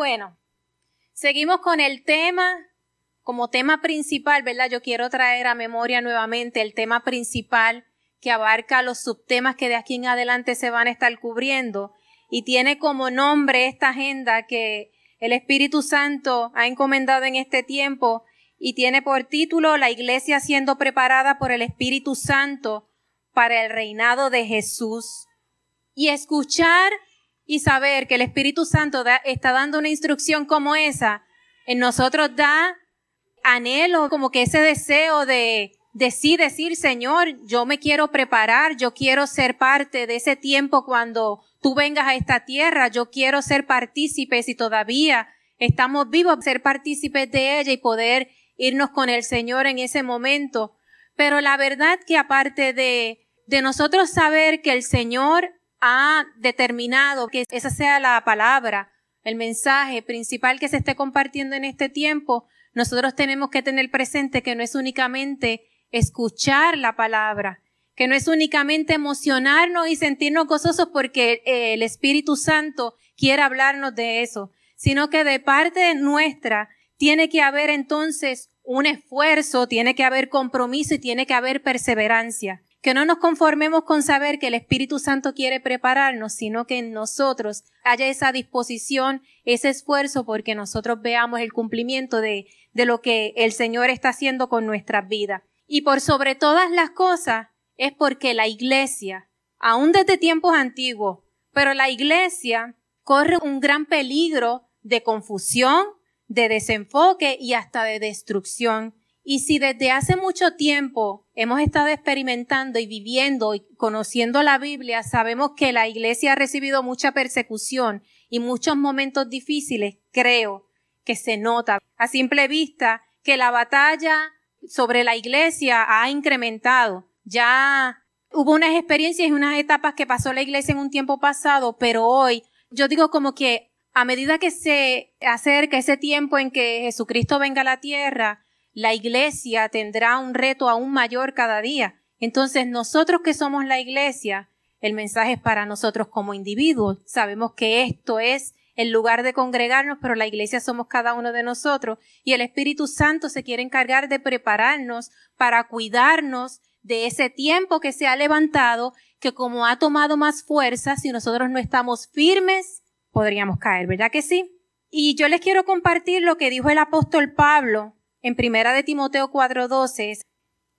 Bueno, seguimos con el tema, como tema principal, ¿verdad? Yo quiero traer a memoria nuevamente el tema principal que abarca los subtemas que de aquí en adelante se van a estar cubriendo y tiene como nombre esta agenda que el Espíritu Santo ha encomendado en este tiempo y tiene por título La Iglesia siendo preparada por el Espíritu Santo para el reinado de Jesús. Y escuchar y saber que el Espíritu Santo está dando una instrucción como esa, en nosotros da anhelo, como que ese deseo de, de sí decir, Señor, yo me quiero preparar, yo quiero ser parte de ese tiempo cuando tú vengas a esta tierra, yo quiero ser partícipe si todavía estamos vivos, ser partícipes de ella y poder irnos con el Señor en ese momento. Pero la verdad que aparte de, de nosotros saber que el Señor ha determinado que esa sea la palabra, el mensaje principal que se esté compartiendo en este tiempo, nosotros tenemos que tener presente que no es únicamente escuchar la palabra, que no es únicamente emocionarnos y sentirnos gozosos porque el Espíritu Santo quiere hablarnos de eso, sino que de parte nuestra tiene que haber entonces un esfuerzo, tiene que haber compromiso y tiene que haber perseverancia. Que no nos conformemos con saber que el Espíritu Santo quiere prepararnos, sino que en nosotros haya esa disposición, ese esfuerzo, porque nosotros veamos el cumplimiento de, de lo que el Señor está haciendo con nuestras vidas. Y por sobre todas las cosas, es porque la iglesia, aún desde tiempos antiguos, pero la iglesia corre un gran peligro de confusión, de desenfoque y hasta de destrucción. Y si desde hace mucho tiempo hemos estado experimentando y viviendo y conociendo la Biblia, sabemos que la iglesia ha recibido mucha persecución y muchos momentos difíciles, creo que se nota a simple vista que la batalla sobre la iglesia ha incrementado. Ya hubo unas experiencias y unas etapas que pasó la iglesia en un tiempo pasado, pero hoy yo digo como que a medida que se acerca ese tiempo en que Jesucristo venga a la tierra, la iglesia tendrá un reto aún mayor cada día. Entonces nosotros que somos la iglesia, el mensaje es para nosotros como individuos. Sabemos que esto es el lugar de congregarnos, pero la iglesia somos cada uno de nosotros y el Espíritu Santo se quiere encargar de prepararnos para cuidarnos de ese tiempo que se ha levantado, que como ha tomado más fuerza, si nosotros no estamos firmes, podríamos caer, ¿verdad que sí? Y yo les quiero compartir lo que dijo el apóstol Pablo en primera de Timoteo 4:12,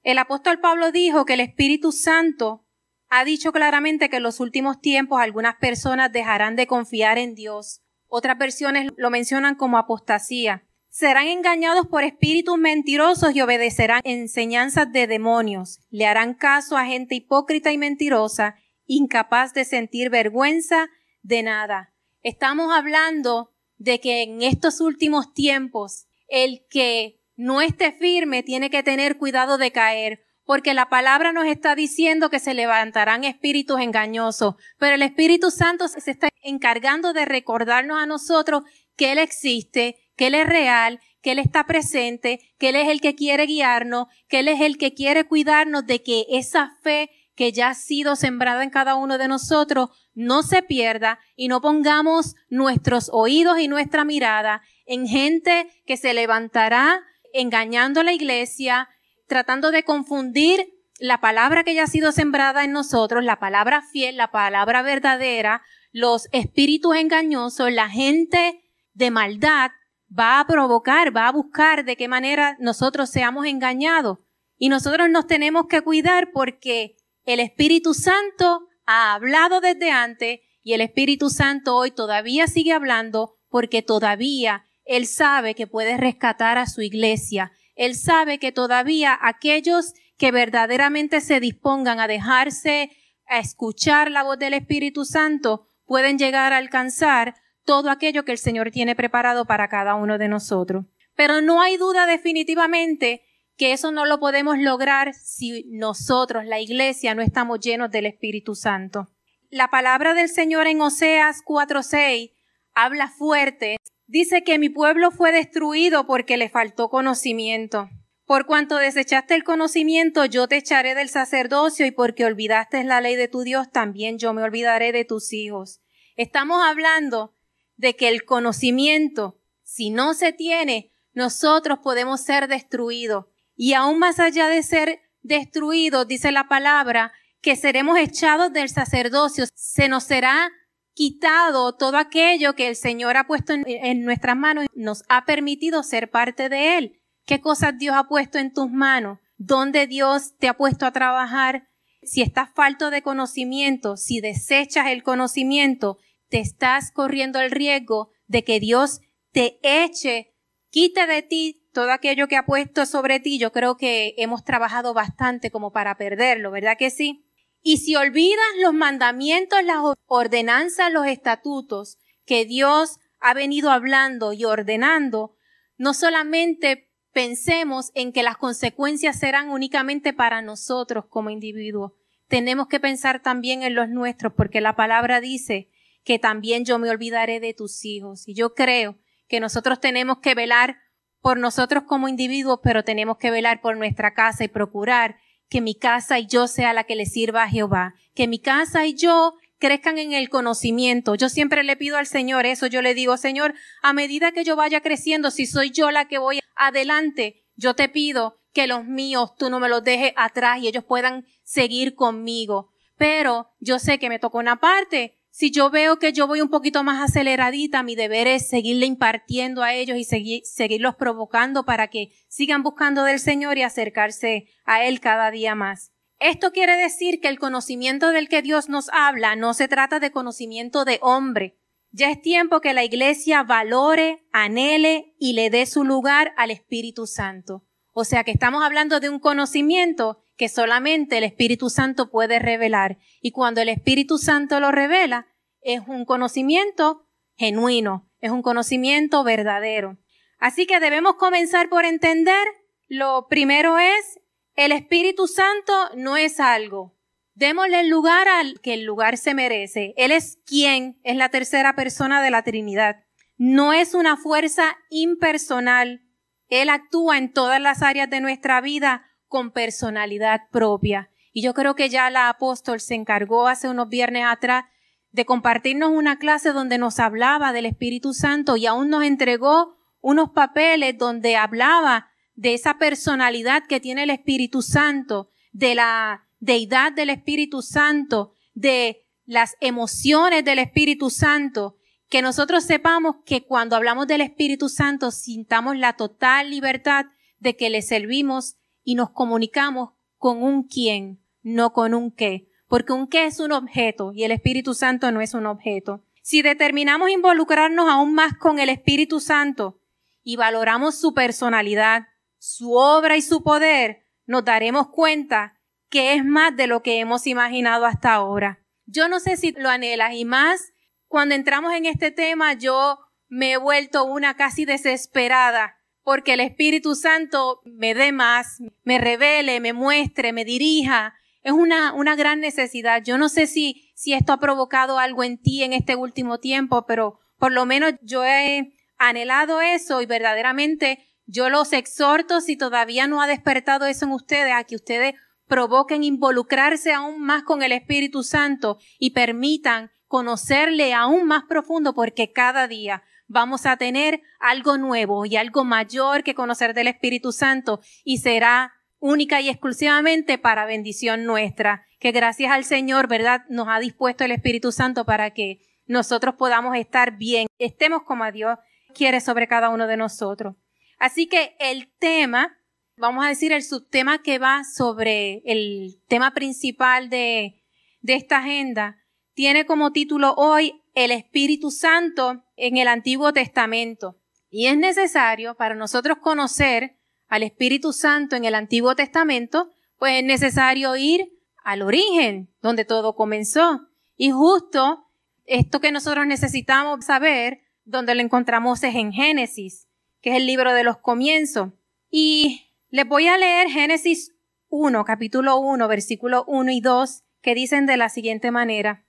el apóstol Pablo dijo que el Espíritu Santo ha dicho claramente que en los últimos tiempos algunas personas dejarán de confiar en Dios. Otras versiones lo mencionan como apostasía. Serán engañados por espíritus mentirosos y obedecerán enseñanzas de demonios. Le harán caso a gente hipócrita y mentirosa, incapaz de sentir vergüenza de nada. Estamos hablando de que en estos últimos tiempos el que no esté firme tiene que tener cuidado de caer, porque la palabra nos está diciendo que se levantarán espíritus engañosos, pero el Espíritu Santo se está encargando de recordarnos a nosotros que Él existe, que Él es real, que Él está presente, que Él es el que quiere guiarnos, que Él es el que quiere cuidarnos de que esa fe que ya ha sido sembrada en cada uno de nosotros no se pierda y no pongamos nuestros oídos y nuestra mirada en gente que se levantará engañando a la iglesia, tratando de confundir la palabra que ya ha sido sembrada en nosotros, la palabra fiel, la palabra verdadera, los espíritus engañosos, la gente de maldad va a provocar, va a buscar de qué manera nosotros seamos engañados. Y nosotros nos tenemos que cuidar porque el Espíritu Santo ha hablado desde antes y el Espíritu Santo hoy todavía sigue hablando porque todavía él sabe que puede rescatar a su iglesia. Él sabe que todavía aquellos que verdaderamente se dispongan a dejarse a escuchar la voz del Espíritu Santo, pueden llegar a alcanzar todo aquello que el Señor tiene preparado para cada uno de nosotros. Pero no hay duda definitivamente que eso no lo podemos lograr si nosotros, la iglesia, no estamos llenos del Espíritu Santo. La palabra del Señor en Oseas 4:6 habla fuerte. Dice que mi pueblo fue destruido porque le faltó conocimiento. Por cuanto desechaste el conocimiento, yo te echaré del sacerdocio y porque olvidaste la ley de tu Dios, también yo me olvidaré de tus hijos. Estamos hablando de que el conocimiento, si no se tiene, nosotros podemos ser destruidos. Y aún más allá de ser destruidos, dice la palabra, que seremos echados del sacerdocio, se nos será quitado todo aquello que el Señor ha puesto en, nuestras manos, nos ha permitido ser parte de Él. ¿Qué cosas Dios ha puesto en tus manos? ¿Dónde Dios te ha puesto a trabajar? Si estás falto de conocimiento, si desechas el conocimiento, te estás corriendo el riesgo de que Dios te eche, quite de ti todo aquello que ha puesto sobre ti. Yo creo que hemos trabajado bastante como para perderlo, ¿verdad que sí? Y si olvidas los mandamientos, las ordenanzas, los estatutos que Dios ha venido hablando y ordenando, no solamente pensemos en que las consecuencias serán únicamente para nosotros como individuos. Tenemos que pensar también en los nuestros, porque la palabra dice que también yo me olvidaré de tus hijos. Y yo creo que nosotros tenemos que velar por nosotros como individuos, pero tenemos que velar por nuestra casa y procurar que mi casa y yo sea la que le sirva a Jehová, que mi casa y yo crezcan en el conocimiento. Yo siempre le pido al Señor eso, yo le digo, Señor, a medida que yo vaya creciendo, si soy yo la que voy adelante, yo te pido que los míos tú no me los dejes atrás y ellos puedan seguir conmigo. Pero yo sé que me tocó una parte. Si yo veo que yo voy un poquito más aceleradita, mi deber es seguirle impartiendo a ellos y seguir, seguirlos provocando para que sigan buscando del Señor y acercarse a Él cada día más. Esto quiere decir que el conocimiento del que Dios nos habla no se trata de conocimiento de hombre. Ya es tiempo que la iglesia valore, anhele y le dé su lugar al Espíritu Santo. O sea que estamos hablando de un conocimiento que solamente el Espíritu Santo puede revelar. Y cuando el Espíritu Santo lo revela, es un conocimiento genuino, es un conocimiento verdadero. Así que debemos comenzar por entender, lo primero es el Espíritu Santo no es algo. Démosle el lugar al que el lugar se merece. Él es quien es la tercera persona de la Trinidad. No es una fuerza impersonal. Él actúa en todas las áreas de nuestra vida con personalidad propia. Y yo creo que ya la apóstol se encargó hace unos viernes atrás de compartirnos una clase donde nos hablaba del Espíritu Santo y aún nos entregó unos papeles donde hablaba de esa personalidad que tiene el Espíritu Santo, de la deidad del Espíritu Santo, de las emociones del Espíritu Santo, que nosotros sepamos que cuando hablamos del Espíritu Santo sintamos la total libertad de que le servimos y nos comunicamos con un quién, no con un qué, porque un qué es un objeto y el Espíritu Santo no es un objeto. Si determinamos involucrarnos aún más con el Espíritu Santo y valoramos su personalidad, su obra y su poder, nos daremos cuenta que es más de lo que hemos imaginado hasta ahora. Yo no sé si lo anhelas y más cuando entramos en este tema yo me he vuelto una casi desesperada porque el Espíritu Santo me dé más, me revele, me muestre, me dirija. Es una, una gran necesidad. Yo no sé si, si esto ha provocado algo en ti en este último tiempo, pero por lo menos yo he anhelado eso y verdaderamente yo los exhorto, si todavía no ha despertado eso en ustedes, a que ustedes provoquen involucrarse aún más con el Espíritu Santo y permitan conocerle aún más profundo porque cada día vamos a tener algo nuevo y algo mayor que conocer del Espíritu Santo y será única y exclusivamente para bendición nuestra, que gracias al Señor, ¿verdad?, nos ha dispuesto el Espíritu Santo para que nosotros podamos estar bien, estemos como a Dios quiere sobre cada uno de nosotros. Así que el tema, vamos a decir el subtema que va sobre el tema principal de, de esta agenda, tiene como título hoy el Espíritu Santo en el Antiguo Testamento. Y es necesario para nosotros conocer al Espíritu Santo en el Antiguo Testamento, pues es necesario ir al origen, donde todo comenzó. Y justo esto que nosotros necesitamos saber, donde lo encontramos es en Génesis, que es el libro de los comienzos. Y les voy a leer Génesis 1, capítulo 1, versículo 1 y 2, que dicen de la siguiente manera.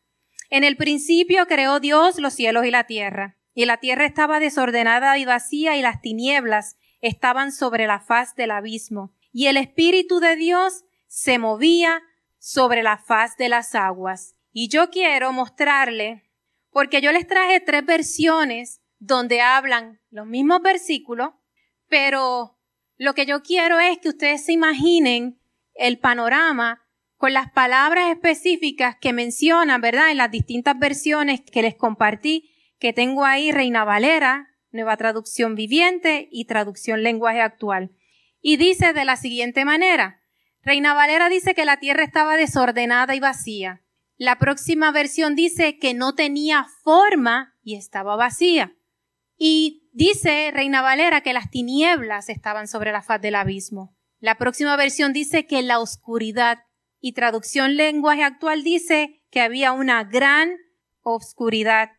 En el principio creó Dios los cielos y la tierra, y la tierra estaba desordenada y vacía, y las tinieblas estaban sobre la faz del abismo, y el Espíritu de Dios se movía sobre la faz de las aguas. Y yo quiero mostrarle, porque yo les traje tres versiones donde hablan los mismos versículos, pero lo que yo quiero es que ustedes se imaginen el panorama con las palabras específicas que mencionan, ¿verdad? En las distintas versiones que les compartí, que tengo ahí Reina Valera, Nueva Traducción Viviente y Traducción Lenguaje Actual. Y dice de la siguiente manera, Reina Valera dice que la tierra estaba desordenada y vacía. La próxima versión dice que no tenía forma y estaba vacía. Y dice Reina Valera que las tinieblas estaban sobre la faz del abismo. La próxima versión dice que la oscuridad y traducción lenguaje actual dice que había una gran oscuridad.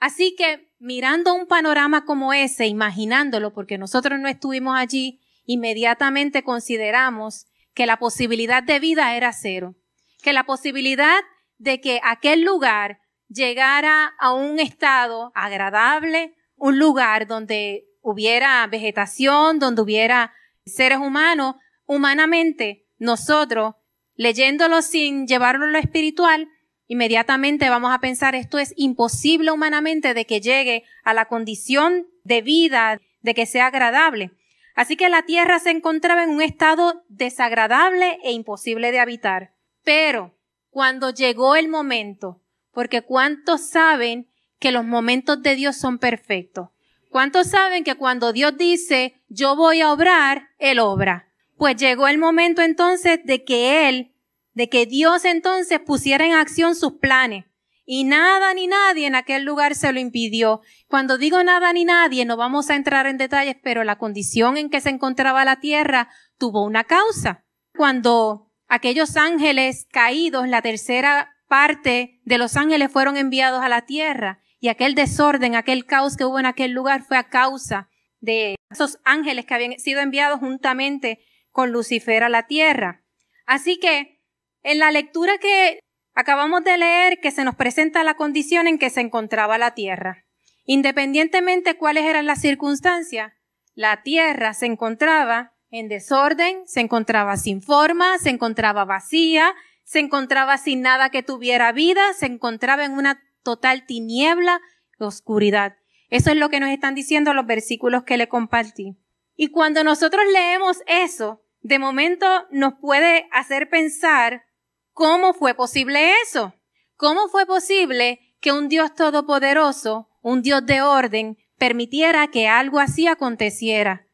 Así que mirando un panorama como ese, imaginándolo, porque nosotros no estuvimos allí, inmediatamente consideramos que la posibilidad de vida era cero, que la posibilidad de que aquel lugar llegara a un estado agradable, un lugar donde hubiera vegetación, donde hubiera seres humanos, humanamente, nosotros leyéndolo sin llevarlo a lo espiritual, inmediatamente vamos a pensar esto es imposible humanamente de que llegue a la condición de vida, de que sea agradable. Así que la tierra se encontraba en un estado desagradable e imposible de habitar. Pero cuando llegó el momento, porque cuántos saben que los momentos de Dios son perfectos. ¿Cuántos saben que cuando Dios dice, yo voy a obrar, Él obra? Pues llegó el momento entonces de que Él, de que Dios entonces pusiera en acción sus planes. Y nada ni nadie en aquel lugar se lo impidió. Cuando digo nada ni nadie, no vamos a entrar en detalles, pero la condición en que se encontraba la tierra tuvo una causa. Cuando aquellos ángeles caídos, la tercera parte de los ángeles fueron enviados a la tierra, y aquel desorden, aquel caos que hubo en aquel lugar fue a causa de esos ángeles que habían sido enviados juntamente con Lucifer a la tierra. Así que en la lectura que acabamos de leer que se nos presenta la condición en que se encontraba la tierra. Independientemente cuáles eran las circunstancias, la tierra se encontraba en desorden, se encontraba sin forma, se encontraba vacía, se encontraba sin nada que tuviera vida, se encontraba en una total tiniebla, oscuridad. Eso es lo que nos están diciendo los versículos que le compartí. Y cuando nosotros leemos eso, de momento nos puede hacer pensar cómo fue posible eso. ¿Cómo fue posible que un Dios todopoderoso, un Dios de orden, permitiera que algo así aconteciera?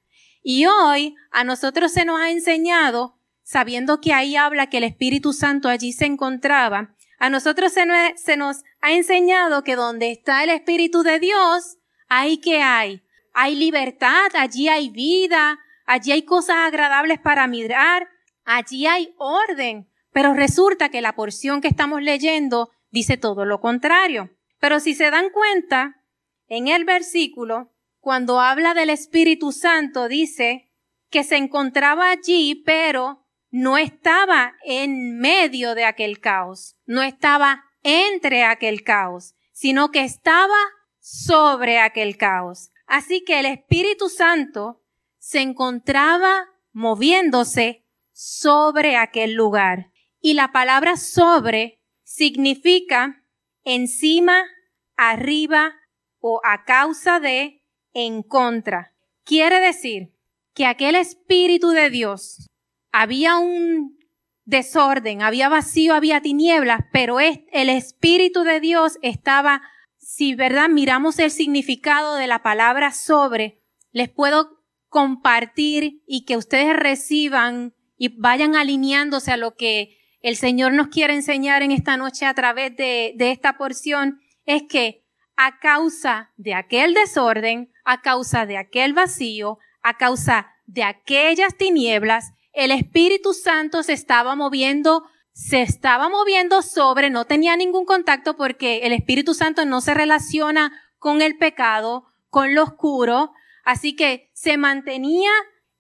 Y hoy a nosotros se nos ha enseñado, sabiendo que ahí habla que el Espíritu Santo allí se encontraba, a nosotros se, se nos ha enseñado que donde está el Espíritu de Dios, ahí que hay hay libertad, allí hay vida, allí hay cosas agradables para mirar, allí hay orden. Pero resulta que la porción que estamos leyendo dice todo lo contrario. Pero si se dan cuenta, en el versículo, cuando habla del Espíritu Santo, dice que se encontraba allí, pero no estaba en medio de aquel caos, no estaba entre aquel caos, sino que estaba sobre aquel caos. Así que el Espíritu Santo se encontraba moviéndose sobre aquel lugar. Y la palabra sobre significa encima, arriba o a causa de, en contra. Quiere decir que aquel Espíritu de Dios había un desorden, había vacío, había tinieblas, pero el Espíritu de Dios estaba si, ¿verdad? Miramos el significado de la palabra sobre, les puedo compartir y que ustedes reciban y vayan alineándose a lo que el Señor nos quiere enseñar en esta noche a través de, de esta porción, es que a causa de aquel desorden, a causa de aquel vacío, a causa de aquellas tinieblas, el Espíritu Santo se estaba moviendo se estaba moviendo sobre, no tenía ningún contacto porque el Espíritu Santo no se relaciona con el pecado, con lo oscuro, así que se mantenía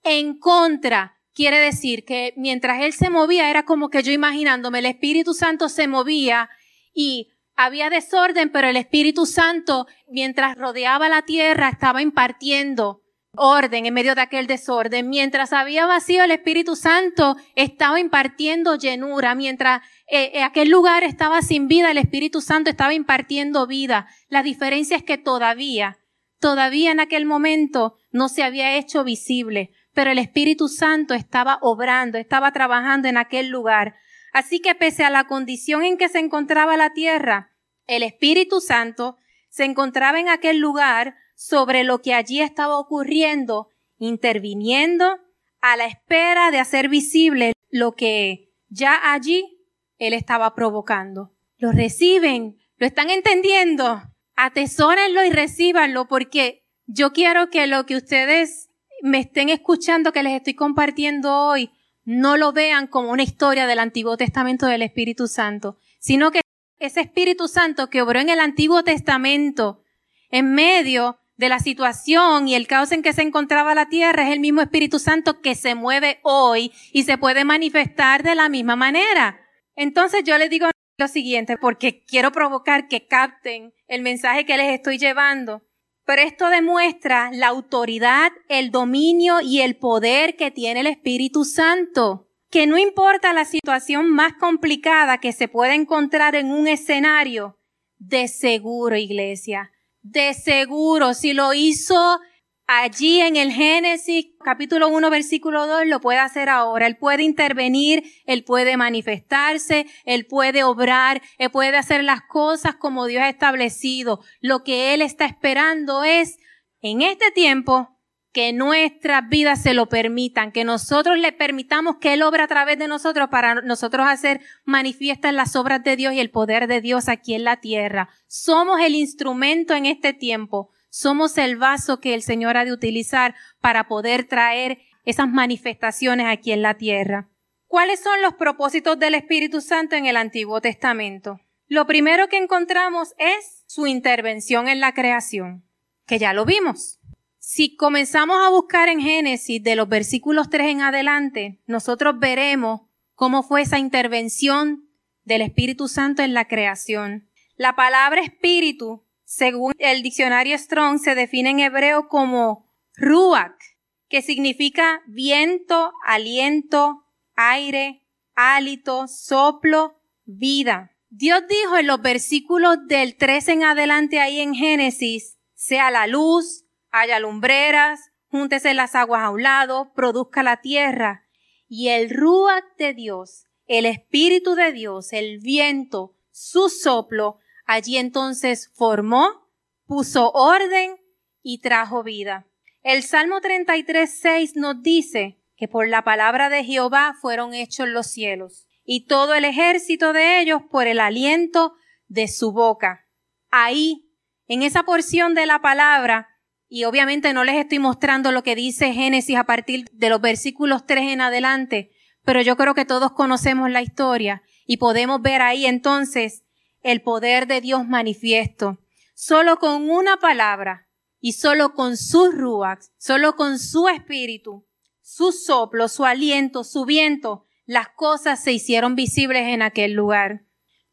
en contra. Quiere decir que mientras él se movía era como que yo imaginándome, el Espíritu Santo se movía y había desorden, pero el Espíritu Santo, mientras rodeaba la tierra, estaba impartiendo orden en medio de aquel desorden. Mientras había vacío, el Espíritu Santo estaba impartiendo llenura. Mientras eh, eh, aquel lugar estaba sin vida, el Espíritu Santo estaba impartiendo vida. La diferencia es que todavía, todavía en aquel momento no se había hecho visible, pero el Espíritu Santo estaba obrando, estaba trabajando en aquel lugar. Así que pese a la condición en que se encontraba la tierra, el Espíritu Santo se encontraba en aquel lugar sobre lo que allí estaba ocurriendo, interviniendo a la espera de hacer visible lo que ya allí él estaba provocando. Lo reciben, lo están entendiendo, atesórenlo y recíbanlo porque yo quiero que lo que ustedes me estén escuchando, que les estoy compartiendo hoy, no lo vean como una historia del Antiguo Testamento del Espíritu Santo, sino que ese Espíritu Santo que obró en el Antiguo Testamento en medio de la situación y el caos en que se encontraba la tierra es el mismo Espíritu Santo que se mueve hoy y se puede manifestar de la misma manera. Entonces yo les digo lo siguiente, porque quiero provocar que capten el mensaje que les estoy llevando. Pero esto demuestra la autoridad, el dominio y el poder que tiene el Espíritu Santo. Que no importa la situación más complicada que se pueda encontrar en un escenario, de seguro, iglesia, de seguro, si lo hizo allí en el Génesis capítulo 1 versículo 2 lo puede hacer ahora. Él puede intervenir, él puede manifestarse, él puede obrar, él puede hacer las cosas como Dios ha establecido. Lo que él está esperando es en este tiempo que nuestras vidas se lo permitan, que nosotros le permitamos que Él obra a través de nosotros para nosotros hacer manifiestas las obras de Dios y el poder de Dios aquí en la tierra. Somos el instrumento en este tiempo somos el vaso que el Señor ha de utilizar para poder traer esas manifestaciones aquí en la tierra. ¿Cuáles son los propósitos del Espíritu Santo en el Antiguo Testamento? Lo primero que encontramos es su intervención en la creación, que ya lo vimos. Si comenzamos a buscar en Génesis de los versículos 3 en adelante, nosotros veremos cómo fue esa intervención del Espíritu Santo en la creación. La palabra espíritu según el diccionario Strong, se define en hebreo como ruach, que significa viento, aliento, aire, hálito, soplo, vida. Dios dijo en los versículos del 3 en adelante ahí en Génesis, sea la luz, haya lumbreras, júntese las aguas a un lado, produzca la tierra. Y el ruach de Dios, el Espíritu de Dios, el viento, su soplo, Allí entonces formó, puso orden y trajo vida. El Salmo 33, 6 nos dice que por la palabra de Jehová fueron hechos los cielos y todo el ejército de ellos por el aliento de su boca. Ahí, en esa porción de la palabra, y obviamente no les estoy mostrando lo que dice Génesis a partir de los versículos 3 en adelante, pero yo creo que todos conocemos la historia y podemos ver ahí entonces el poder de Dios manifiesto. Solo con una palabra y solo con sus ruas, solo con su espíritu, su soplo, su aliento, su viento, las cosas se hicieron visibles en aquel lugar.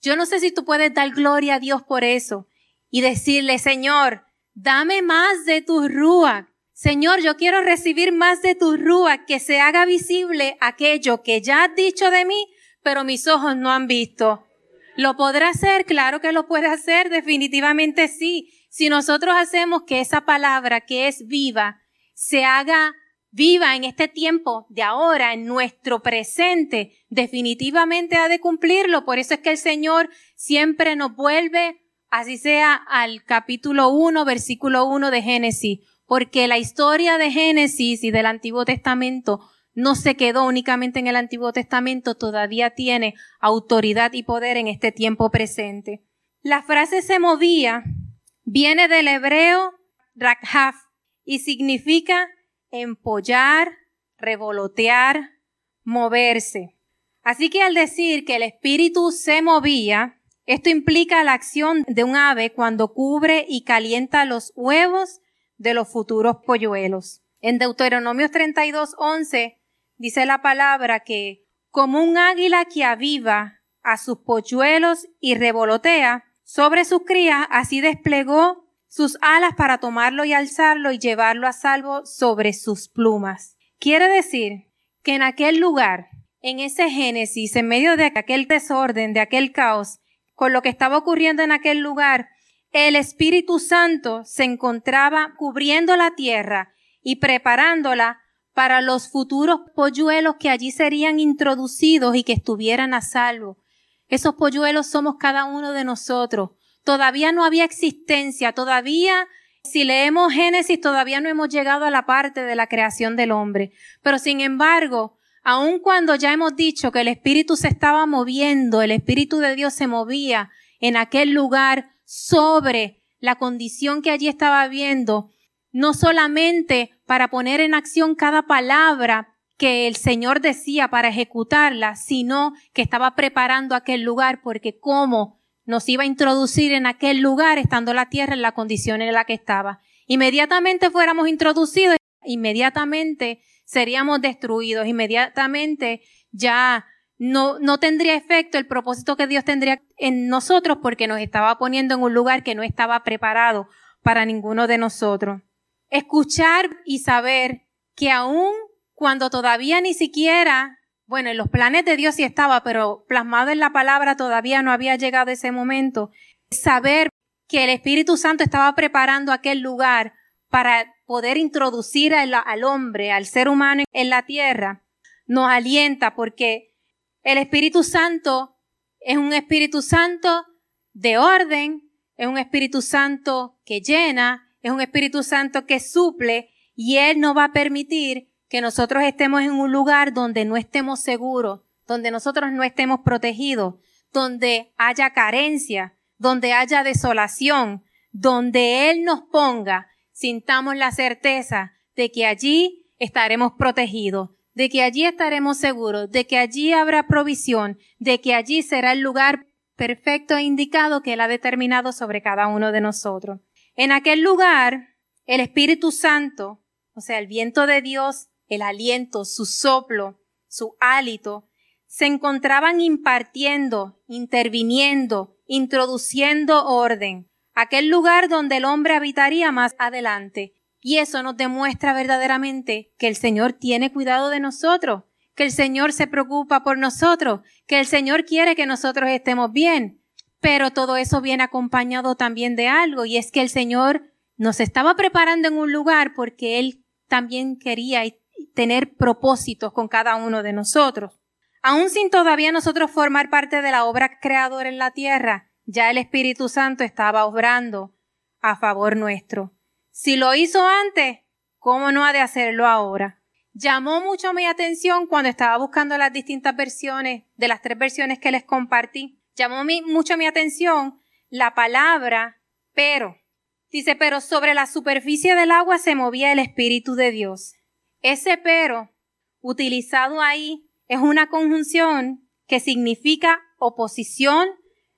Yo no sé si tú puedes dar gloria a Dios por eso y decirle, Señor, dame más de tu rúa. Señor, yo quiero recibir más de tu rúa, que se haga visible aquello que ya has dicho de mí, pero mis ojos no han visto. ¿Lo podrá hacer? Claro que lo puede hacer, definitivamente sí. Si nosotros hacemos que esa palabra que es viva se haga viva en este tiempo de ahora, en nuestro presente, definitivamente ha de cumplirlo. Por eso es que el Señor siempre nos vuelve, así sea, al capítulo 1, versículo 1 de Génesis, porque la historia de Génesis y del Antiguo Testamento no se quedó únicamente en el Antiguo Testamento, todavía tiene autoridad y poder en este tiempo presente. La frase se movía viene del hebreo rakhaf y significa empollar, revolotear, moverse. Así que al decir que el espíritu se movía, esto implica la acción de un ave cuando cubre y calienta los huevos de los futuros polluelos. En Deuteronomio 32, 11 dice la palabra que como un águila que aviva a sus polluelos y revolotea sobre sus crías, así desplegó sus alas para tomarlo y alzarlo y llevarlo a salvo sobre sus plumas. Quiere decir que en aquel lugar, en ese génesis, en medio de aquel desorden, de aquel caos, con lo que estaba ocurriendo en aquel lugar, el Espíritu Santo se encontraba cubriendo la tierra y preparándola para los futuros polluelos que allí serían introducidos y que estuvieran a salvo. Esos polluelos somos cada uno de nosotros. Todavía no había existencia, todavía, si leemos Génesis, todavía no hemos llegado a la parte de la creación del hombre. Pero sin embargo, aun cuando ya hemos dicho que el Espíritu se estaba moviendo, el Espíritu de Dios se movía en aquel lugar sobre la condición que allí estaba viendo, no solamente para poner en acción cada palabra que el Señor decía para ejecutarla, sino que estaba preparando aquel lugar porque cómo nos iba a introducir en aquel lugar estando la tierra en la condición en la que estaba. Inmediatamente fuéramos introducidos, inmediatamente seríamos destruidos, inmediatamente ya no, no tendría efecto el propósito que Dios tendría en nosotros porque nos estaba poniendo en un lugar que no estaba preparado para ninguno de nosotros. Escuchar y saber que aún cuando todavía ni siquiera, bueno, en los planes de Dios sí estaba, pero plasmado en la palabra todavía no había llegado ese momento. Saber que el Espíritu Santo estaba preparando aquel lugar para poder introducir al, al hombre, al ser humano en la tierra, nos alienta porque el Espíritu Santo es un Espíritu Santo de orden, es un Espíritu Santo que llena, es un Espíritu Santo que suple y Él no va a permitir que nosotros estemos en un lugar donde no estemos seguros, donde nosotros no estemos protegidos, donde haya carencia, donde haya desolación, donde Él nos ponga, sintamos la certeza de que allí estaremos protegidos, de que allí estaremos seguros, de que allí habrá provisión, de que allí será el lugar perfecto e indicado que Él ha determinado sobre cada uno de nosotros. En aquel lugar, el Espíritu Santo, o sea, el viento de Dios, el aliento, su soplo, su hálito, se encontraban impartiendo, interviniendo, introduciendo orden, aquel lugar donde el hombre habitaría más adelante. Y eso nos demuestra verdaderamente que el Señor tiene cuidado de nosotros, que el Señor se preocupa por nosotros, que el Señor quiere que nosotros estemos bien. Pero todo eso viene acompañado también de algo, y es que el Señor nos estaba preparando en un lugar porque Él también quería tener propósitos con cada uno de nosotros. Aún sin todavía nosotros formar parte de la obra creadora en la tierra, ya el Espíritu Santo estaba obrando a favor nuestro. Si lo hizo antes, ¿cómo no ha de hacerlo ahora? Llamó mucho mi atención cuando estaba buscando las distintas versiones de las tres versiones que les compartí. Llamó mucho mi atención la palabra pero. Dice, pero sobre la superficie del agua se movía el Espíritu de Dios. Ese pero utilizado ahí es una conjunción que significa oposición,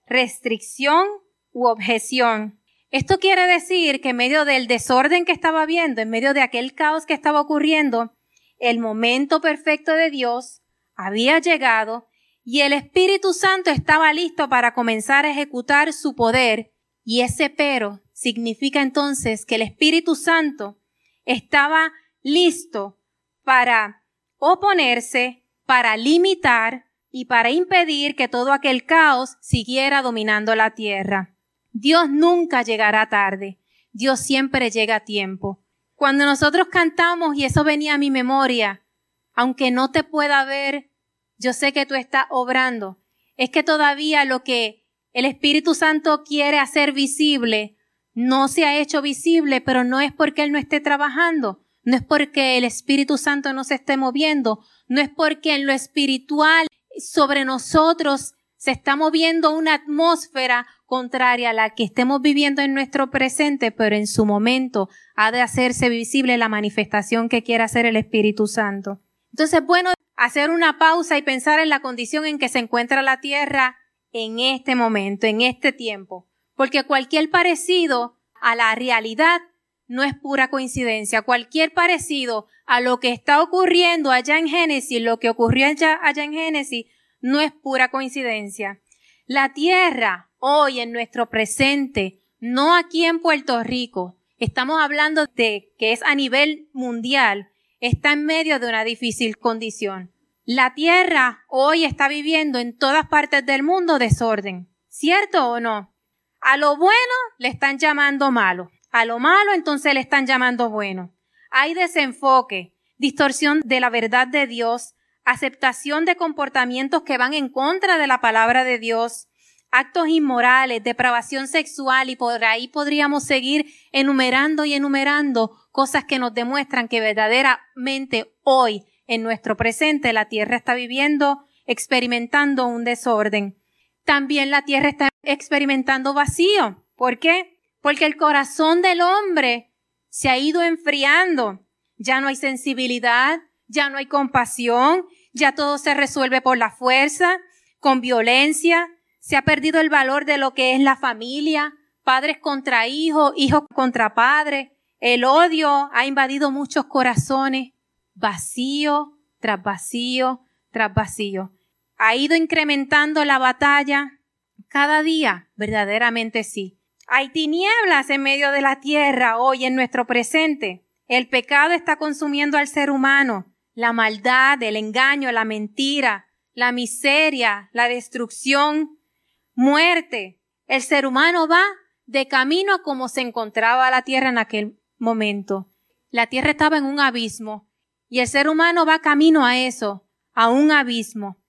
restricción u objeción. Esto quiere decir que en medio del desorden que estaba viendo, en medio de aquel caos que estaba ocurriendo, el momento perfecto de Dios había llegado y el Espíritu Santo estaba listo para comenzar a ejecutar su poder. Y ese pero significa entonces que el Espíritu Santo estaba listo para oponerse, para limitar y para impedir que todo aquel caos siguiera dominando la tierra. Dios nunca llegará tarde, Dios siempre llega a tiempo. Cuando nosotros cantamos, y eso venía a mi memoria, aunque no te pueda ver, yo sé que tú estás obrando. Es que todavía lo que el Espíritu Santo quiere hacer visible no se ha hecho visible, pero no es porque Él no esté trabajando, no es porque el Espíritu Santo no se esté moviendo, no es porque en lo espiritual sobre nosotros se está moviendo una atmósfera contraria a la que estemos viviendo en nuestro presente, pero en su momento ha de hacerse visible la manifestación que quiere hacer el Espíritu Santo. Entonces, bueno, hacer una pausa y pensar en la condición en que se encuentra la tierra en este momento, en este tiempo. Porque cualquier parecido a la realidad no es pura coincidencia. Cualquier parecido a lo que está ocurriendo allá en Génesis, lo que ocurrió allá, allá en Génesis, no es pura coincidencia. La tierra hoy en nuestro presente, no aquí en Puerto Rico, estamos hablando de que es a nivel mundial, está en medio de una difícil condición. La tierra hoy está viviendo en todas partes del mundo desorden. ¿Cierto o no? A lo bueno le están llamando malo. A lo malo entonces le están llamando bueno. Hay desenfoque, distorsión de la verdad de Dios, aceptación de comportamientos que van en contra de la palabra de Dios, actos inmorales, depravación sexual y por ahí podríamos seguir enumerando y enumerando cosas que nos demuestran que verdaderamente hoy en nuestro presente la tierra está viviendo, experimentando un desorden. También la tierra está experimentando vacío. ¿Por qué? Porque el corazón del hombre se ha ido enfriando. Ya no hay sensibilidad, ya no hay compasión, ya todo se resuelve por la fuerza, con violencia, se ha perdido el valor de lo que es la familia, padres contra hijos, hijos contra padres. El odio ha invadido muchos corazones vacío tras vacío tras vacío. Ha ido incrementando la batalla cada día, verdaderamente sí. Hay tinieblas en medio de la tierra hoy en nuestro presente. El pecado está consumiendo al ser humano. La maldad, el engaño, la mentira, la miseria, la destrucción, muerte. El ser humano va de camino como se encontraba la tierra en aquel momento. La tierra estaba en un abismo y el ser humano va camino a eso, a un abismo.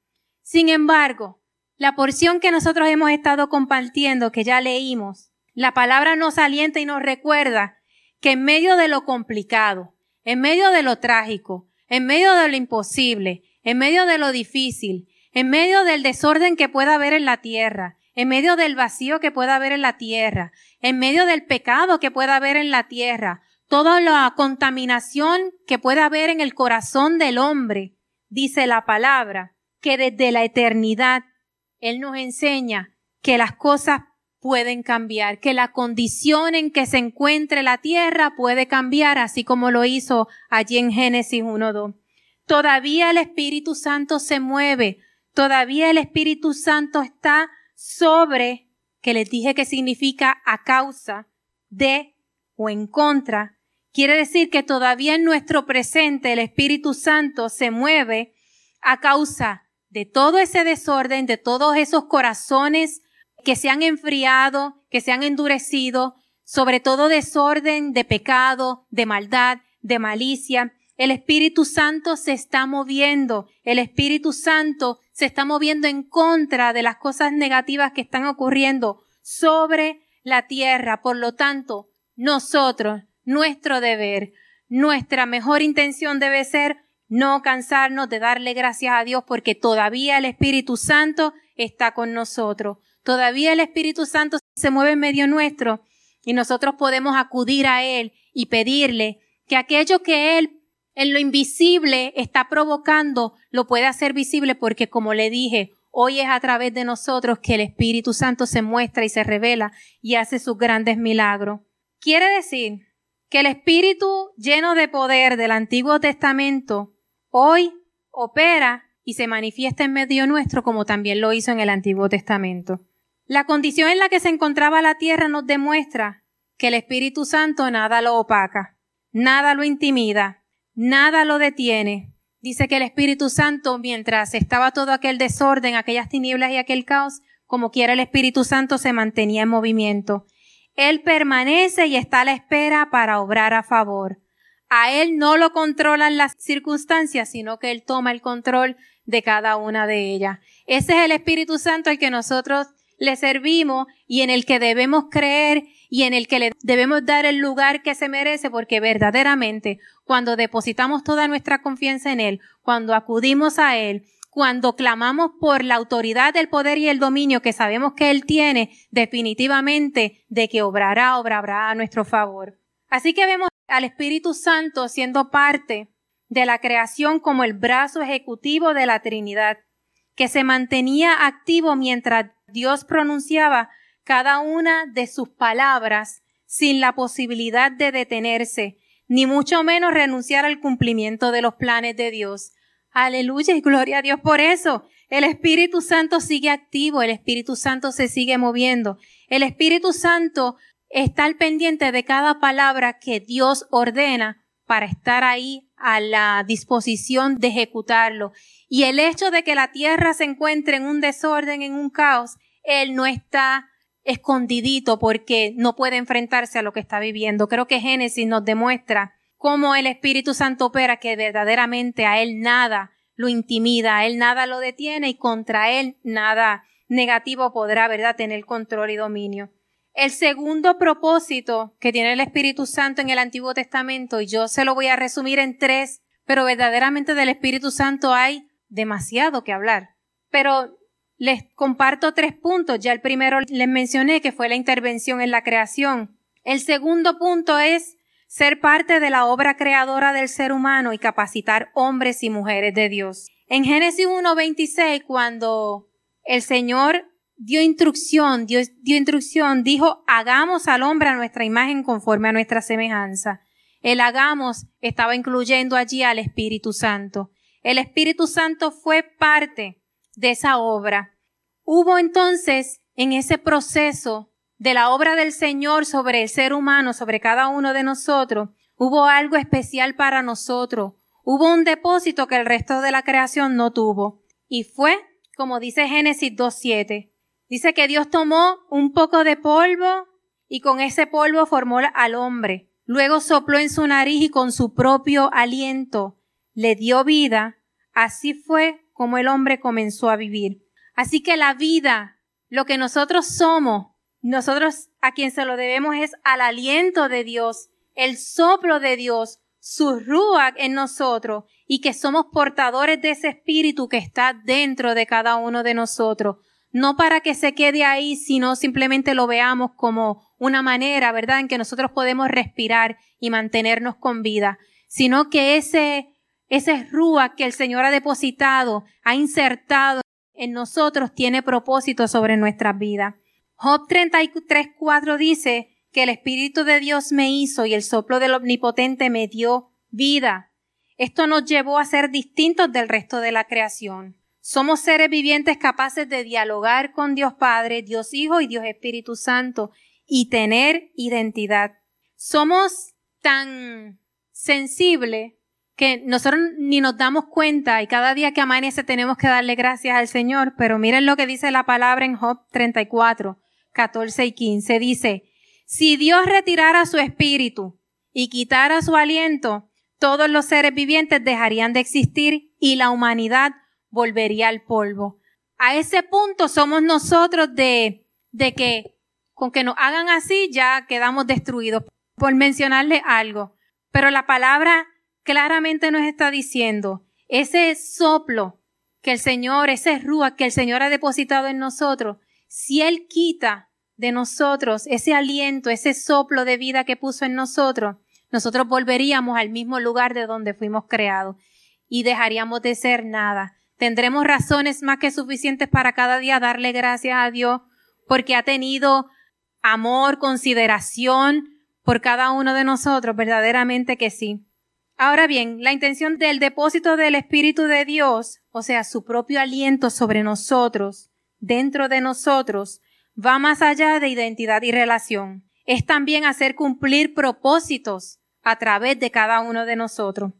Sin embargo, la porción que nosotros hemos estado compartiendo, que ya leímos, la palabra nos alienta y nos recuerda que en medio de lo complicado, en medio de lo trágico, en medio de lo imposible, en medio de lo difícil, en medio del desorden que pueda haber en la tierra, en medio del vacío que pueda haber en la tierra, en medio del pecado que pueda haber en la tierra, toda la contaminación que puede haber en el corazón del hombre, dice la palabra, que desde la eternidad Él nos enseña que las cosas pueden cambiar, que la condición en que se encuentre la tierra puede cambiar, así como lo hizo allí en Génesis 1.2. Todavía el Espíritu Santo se mueve, todavía el Espíritu Santo está sobre, que les dije que significa a causa de o en contra Quiere decir que todavía en nuestro presente el Espíritu Santo se mueve a causa de todo ese desorden, de todos esos corazones que se han enfriado, que se han endurecido, sobre todo desorden de pecado, de maldad, de malicia. El Espíritu Santo se está moviendo, el Espíritu Santo se está moviendo en contra de las cosas negativas que están ocurriendo sobre la tierra. Por lo tanto, nosotros nuestro deber, nuestra mejor intención debe ser no cansarnos de darle gracias a Dios porque todavía el Espíritu Santo está con nosotros. Todavía el Espíritu Santo se mueve en medio nuestro y nosotros podemos acudir a Él y pedirle que aquello que Él en lo invisible está provocando lo pueda hacer visible porque como le dije, hoy es a través de nosotros que el Espíritu Santo se muestra y se revela y hace sus grandes milagros. Quiere decir que el Espíritu lleno de poder del Antiguo Testamento hoy opera y se manifiesta en medio nuestro como también lo hizo en el Antiguo Testamento. La condición en la que se encontraba la tierra nos demuestra que el Espíritu Santo nada lo opaca, nada lo intimida, nada lo detiene. Dice que el Espíritu Santo, mientras estaba todo aquel desorden, aquellas tinieblas y aquel caos, como quiera el Espíritu Santo se mantenía en movimiento. Él permanece y está a la espera para obrar a favor. A Él no lo controlan las circunstancias, sino que Él toma el control de cada una de ellas. Ese es el Espíritu Santo al que nosotros le servimos y en el que debemos creer y en el que le debemos dar el lugar que se merece, porque verdaderamente cuando depositamos toda nuestra confianza en Él, cuando acudimos a Él, cuando clamamos por la autoridad, el poder y el dominio que sabemos que Él tiene, definitivamente de que obrará, obrará a nuestro favor. Así que vemos al Espíritu Santo siendo parte de la creación como el brazo ejecutivo de la Trinidad, que se mantenía activo mientras Dios pronunciaba cada una de sus palabras sin la posibilidad de detenerse, ni mucho menos renunciar al cumplimiento de los planes de Dios. Aleluya y gloria a Dios por eso. El Espíritu Santo sigue activo, el Espíritu Santo se sigue moviendo. El Espíritu Santo está al pendiente de cada palabra que Dios ordena para estar ahí a la disposición de ejecutarlo. Y el hecho de que la tierra se encuentre en un desorden, en un caos, Él no está escondidito porque no puede enfrentarse a lo que está viviendo. Creo que Génesis nos demuestra cómo el Espíritu Santo opera, que verdaderamente a Él nada lo intimida, a Él nada lo detiene y contra Él nada negativo podrá, ¿verdad?, tener control y dominio. El segundo propósito que tiene el Espíritu Santo en el Antiguo Testamento, y yo se lo voy a resumir en tres, pero verdaderamente del Espíritu Santo hay demasiado que hablar. Pero les comparto tres puntos. Ya el primero les mencioné que fue la intervención en la creación. El segundo punto es ser parte de la obra creadora del ser humano y capacitar hombres y mujeres de Dios. En Génesis 1.26, cuando el Señor dio instrucción, dio, dio instrucción, dijo, hagamos al hombre a nuestra imagen conforme a nuestra semejanza. El hagamos estaba incluyendo allí al Espíritu Santo. El Espíritu Santo fue parte de esa obra. Hubo entonces en ese proceso de la obra del Señor sobre el ser humano, sobre cada uno de nosotros, hubo algo especial para nosotros. Hubo un depósito que el resto de la creación no tuvo. Y fue, como dice Génesis 2.7, dice que Dios tomó un poco de polvo y con ese polvo formó al hombre. Luego sopló en su nariz y con su propio aliento le dio vida. Así fue como el hombre comenzó a vivir. Así que la vida, lo que nosotros somos, nosotros a quien se lo debemos es al aliento de Dios, el soplo de Dios, su rúa en nosotros y que somos portadores de ese espíritu que está dentro de cada uno de nosotros. No para que se quede ahí, sino simplemente lo veamos como una manera, ¿verdad?, en que nosotros podemos respirar y mantenernos con vida, sino que ese ese rúa que el Señor ha depositado, ha insertado en nosotros, tiene propósito sobre nuestras vidas. Job 33.4 dice que el Espíritu de Dios me hizo y el soplo del Omnipotente me dio vida. Esto nos llevó a ser distintos del resto de la creación. Somos seres vivientes capaces de dialogar con Dios Padre, Dios Hijo y Dios Espíritu Santo y tener identidad. Somos tan sensibles que nosotros ni nos damos cuenta y cada día que amanece tenemos que darle gracias al Señor, pero miren lo que dice la palabra en Job 34, 14 y 15. Dice, si Dios retirara su espíritu y quitara su aliento, todos los seres vivientes dejarían de existir y la humanidad volvería al polvo. A ese punto somos nosotros de, de que con que nos hagan así ya quedamos destruidos. Por mencionarle algo. Pero la palabra claramente nos está diciendo, ese soplo que el Señor, ese rúa que el Señor ha depositado en nosotros, si Él quita de nosotros ese aliento, ese soplo de vida que puso en nosotros, nosotros volveríamos al mismo lugar de donde fuimos creados y dejaríamos de ser nada. Tendremos razones más que suficientes para cada día darle gracias a Dios porque ha tenido amor, consideración por cada uno de nosotros, verdaderamente que sí. Ahora bien, la intención del depósito del Espíritu de Dios, o sea, su propio aliento sobre nosotros, dentro de nosotros, va más allá de identidad y relación. Es también hacer cumplir propósitos a través de cada uno de nosotros.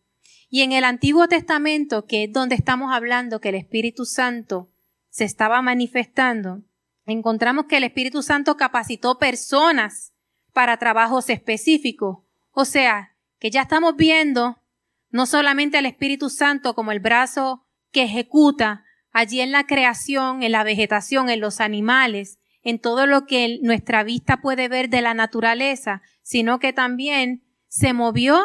Y en el Antiguo Testamento, que es donde estamos hablando que el Espíritu Santo se estaba manifestando, encontramos que el Espíritu Santo capacitó personas para trabajos específicos. O sea, que ya estamos viendo no solamente al Espíritu Santo como el brazo que ejecuta allí en la creación, en la vegetación, en los animales, en todo lo que nuestra vista puede ver de la naturaleza, sino que también se movió,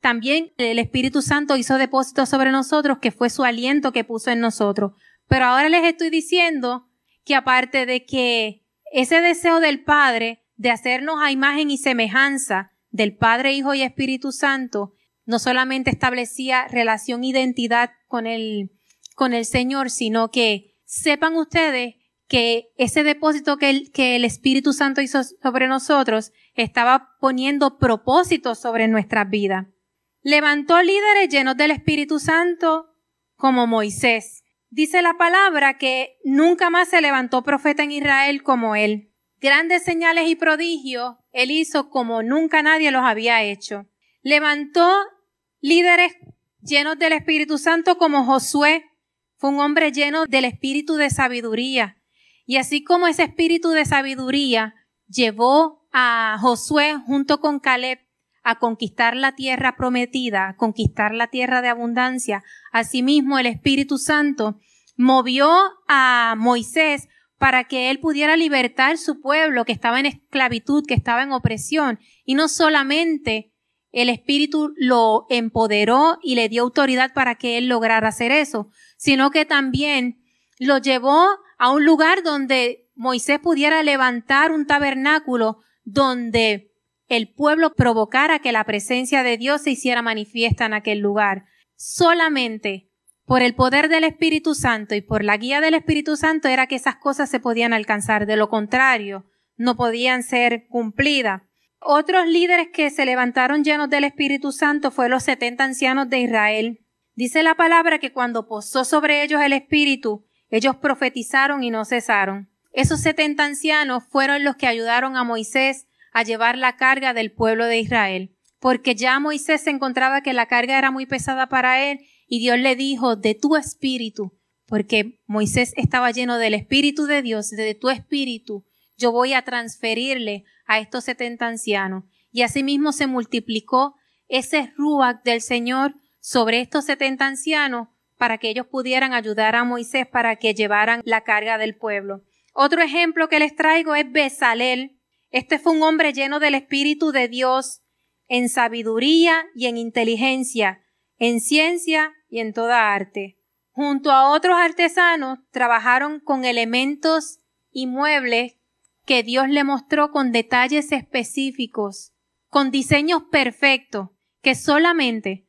también el Espíritu Santo hizo depósito sobre nosotros, que fue su aliento que puso en nosotros. Pero ahora les estoy diciendo que aparte de que ese deseo del Padre de hacernos a imagen y semejanza del Padre, Hijo y Espíritu Santo, no solamente establecía relación identidad con el, con el Señor, sino que sepan ustedes que ese depósito que el, que el Espíritu Santo hizo sobre nosotros estaba poniendo propósitos sobre nuestras vidas. Levantó líderes llenos del Espíritu Santo como Moisés. Dice la palabra que nunca más se levantó profeta en Israel como él. Grandes señales y prodigios él hizo como nunca nadie los había hecho. Levantó líderes llenos del Espíritu Santo como Josué. Fue un hombre lleno del espíritu de sabiduría. Y así como ese espíritu de sabiduría llevó a Josué junto con Caleb a conquistar la tierra prometida, a conquistar la tierra de abundancia. Asimismo, el Espíritu Santo movió a Moisés para que él pudiera libertar su pueblo que estaba en esclavitud, que estaba en opresión. Y no solamente el Espíritu lo empoderó y le dio autoridad para que él lograra hacer eso, sino que también lo llevó a un lugar donde Moisés pudiera levantar un tabernáculo donde el pueblo provocara que la presencia de Dios se hiciera manifiesta en aquel lugar. Solamente por el poder del Espíritu Santo y por la guía del Espíritu Santo era que esas cosas se podían alcanzar. De lo contrario, no podían ser cumplidas. Otros líderes que se levantaron llenos del Espíritu Santo fue los setenta ancianos de Israel. Dice la palabra que cuando posó sobre ellos el Espíritu, ellos profetizaron y no cesaron. Esos setenta ancianos fueron los que ayudaron a Moisés a llevar la carga del pueblo de Israel, porque ya Moisés se encontraba que la carga era muy pesada para él y Dios le dijo, de tu espíritu, porque Moisés estaba lleno del espíritu de Dios, de tu espíritu, yo voy a transferirle a estos setenta ancianos. Y asimismo se multiplicó ese ruach del Señor sobre estos setenta ancianos para que ellos pudieran ayudar a Moisés para que llevaran la carga del pueblo. Otro ejemplo que les traigo es Besalel, este fue un hombre lleno del Espíritu de Dios en sabiduría y en inteligencia, en ciencia y en toda arte. Junto a otros artesanos trabajaron con elementos y muebles que Dios le mostró con detalles específicos, con diseños perfectos, que solamente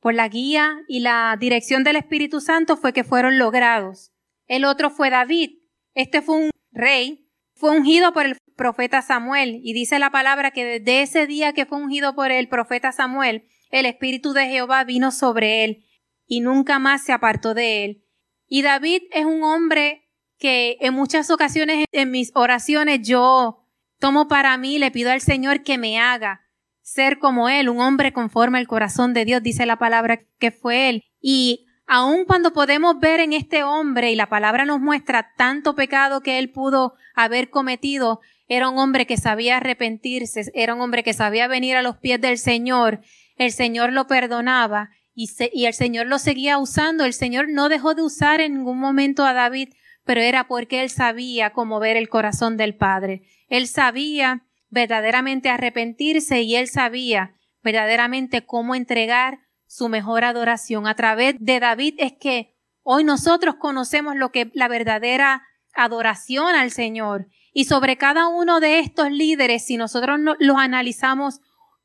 por la guía y la dirección del Espíritu Santo fue que fueron logrados. El otro fue David. Este fue un rey, fue ungido por el profeta Samuel. Y dice la palabra que desde ese día que fue ungido por el profeta Samuel, el Espíritu de Jehová vino sobre él y nunca más se apartó de él. Y David es un hombre que en muchas ocasiones en mis oraciones yo tomo para mí, le pido al Señor que me haga ser como él, un hombre conforme al corazón de Dios, dice la palabra que fue él. Y aun cuando podemos ver en este hombre y la palabra nos muestra tanto pecado que él pudo haber cometido, era un hombre que sabía arrepentirse, era un hombre que sabía venir a los pies del Señor, el Señor lo perdonaba y, el Señor lo seguía usando, el Señor no dejó de usar en ningún momento a David, pero era porque él sabía cómo ver el corazón del Padre, él sabía verdaderamente arrepentirse y él sabía verdaderamente cómo entregar su mejor adoración. A través de David es que hoy nosotros conocemos lo que la verdadera adoración al Señor. Y sobre cada uno de estos líderes, si nosotros los analizamos,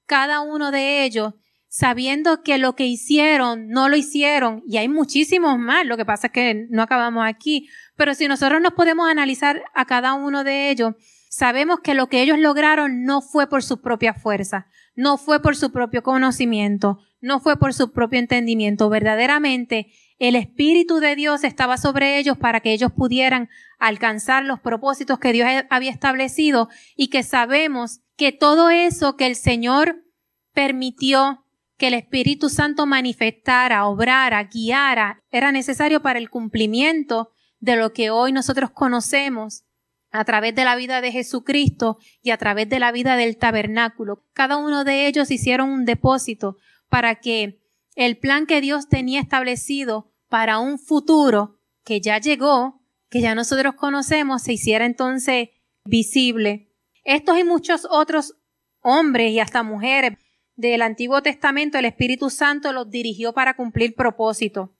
cada uno de ellos, sabiendo que lo que hicieron no lo hicieron, y hay muchísimos más, lo que pasa es que no acabamos aquí, pero si nosotros nos podemos analizar a cada uno de ellos, sabemos que lo que ellos lograron no fue por su propia fuerza, no fue por su propio conocimiento, no fue por su propio entendimiento, verdaderamente el Espíritu de Dios estaba sobre ellos para que ellos pudieran alcanzar los propósitos que Dios había establecido y que sabemos que todo eso que el Señor permitió que el Espíritu Santo manifestara, obrara, guiara, era necesario para el cumplimiento de lo que hoy nosotros conocemos a través de la vida de Jesucristo y a través de la vida del tabernáculo. Cada uno de ellos hicieron un depósito para que el plan que Dios tenía establecido para un futuro que ya llegó, que ya nosotros conocemos, se hiciera entonces visible. Estos y muchos otros hombres y hasta mujeres del Antiguo Testamento, el Espíritu Santo los dirigió para cumplir propósito.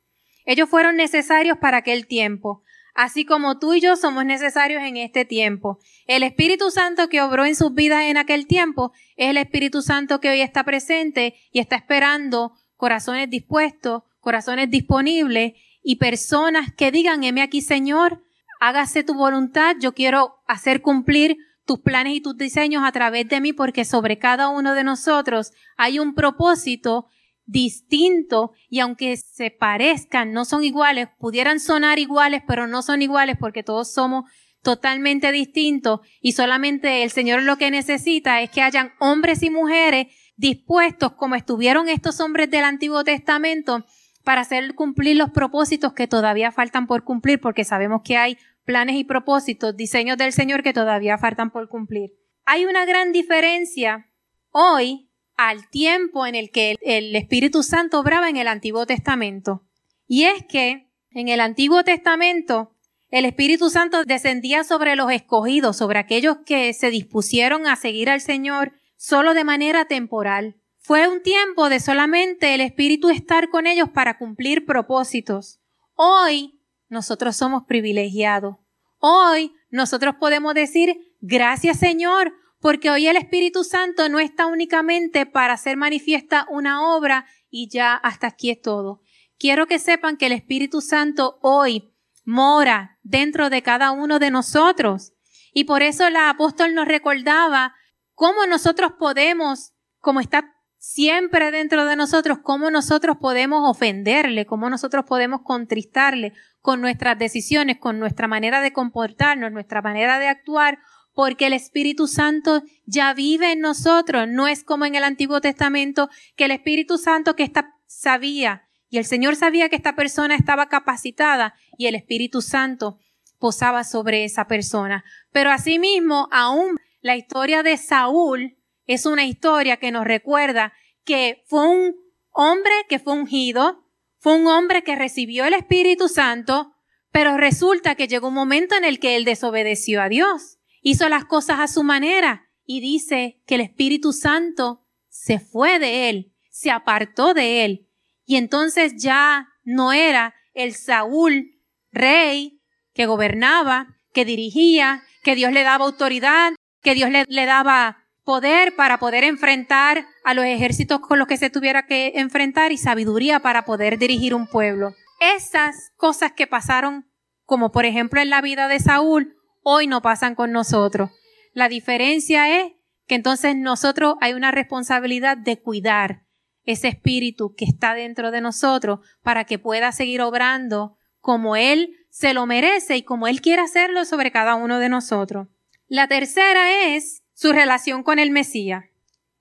Ellos fueron necesarios para aquel tiempo. así como tú y yo somos necesarios en este tiempo. El Espíritu Santo que obró en sus vidas en aquel tiempo es el Espíritu Santo que hoy está presente y está esperando corazones dispuestos, corazones disponibles y personas que digan, heme aquí Señor, hágase tu voluntad, yo quiero hacer cumplir tus planes y tus diseños a través de mí porque sobre cada uno de nosotros hay un propósito distinto y aunque se parezcan, no son iguales, pudieran sonar iguales, pero no son iguales porque todos somos totalmente distintos y solamente el Señor lo que necesita es que hayan hombres y mujeres dispuestos como estuvieron estos hombres del Antiguo Testamento para hacer cumplir los propósitos que todavía faltan por cumplir porque sabemos que hay planes y propósitos, diseños del Señor que todavía faltan por cumplir. Hay una gran diferencia hoy al tiempo en el que el Espíritu Santo obraba en el Antiguo Testamento. Y es que en el Antiguo Testamento el Espíritu Santo descendía sobre los escogidos, sobre aquellos que se dispusieron a seguir al Señor solo de manera temporal. Fue un tiempo de solamente el Espíritu estar con ellos para cumplir propósitos. Hoy nosotros somos privilegiados. Hoy nosotros podemos decir, gracias Señor, porque hoy el Espíritu Santo no está únicamente para hacer manifiesta una obra y ya hasta aquí es todo. Quiero que sepan que el Espíritu Santo hoy mora dentro de cada uno de nosotros. Y por eso la apóstol nos recordaba cómo nosotros podemos, como está siempre dentro de nosotros, cómo nosotros podemos ofenderle, cómo nosotros podemos contristarle con nuestras decisiones, con nuestra manera de comportarnos, nuestra manera de actuar, porque el Espíritu Santo ya vive en nosotros. No es como en el Antiguo Testamento que el Espíritu Santo que está, sabía y el Señor sabía que esta persona estaba capacitada y el Espíritu Santo posaba sobre esa persona. Pero asimismo, aún la historia de Saúl es una historia que nos recuerda que fue un hombre que fue ungido, fue un hombre que recibió el Espíritu Santo, pero resulta que llegó un momento en el que él desobedeció a Dios hizo las cosas a su manera y dice que el Espíritu Santo se fue de él, se apartó de él. Y entonces ya no era el Saúl rey que gobernaba, que dirigía, que Dios le daba autoridad, que Dios le, le daba poder para poder enfrentar a los ejércitos con los que se tuviera que enfrentar y sabiduría para poder dirigir un pueblo. Esas cosas que pasaron, como por ejemplo en la vida de Saúl, hoy no pasan con nosotros. La diferencia es que entonces nosotros hay una responsabilidad de cuidar ese espíritu que está dentro de nosotros para que pueda seguir obrando como Él se lo merece y como Él quiere hacerlo sobre cada uno de nosotros. La tercera es su relación con el Mesías.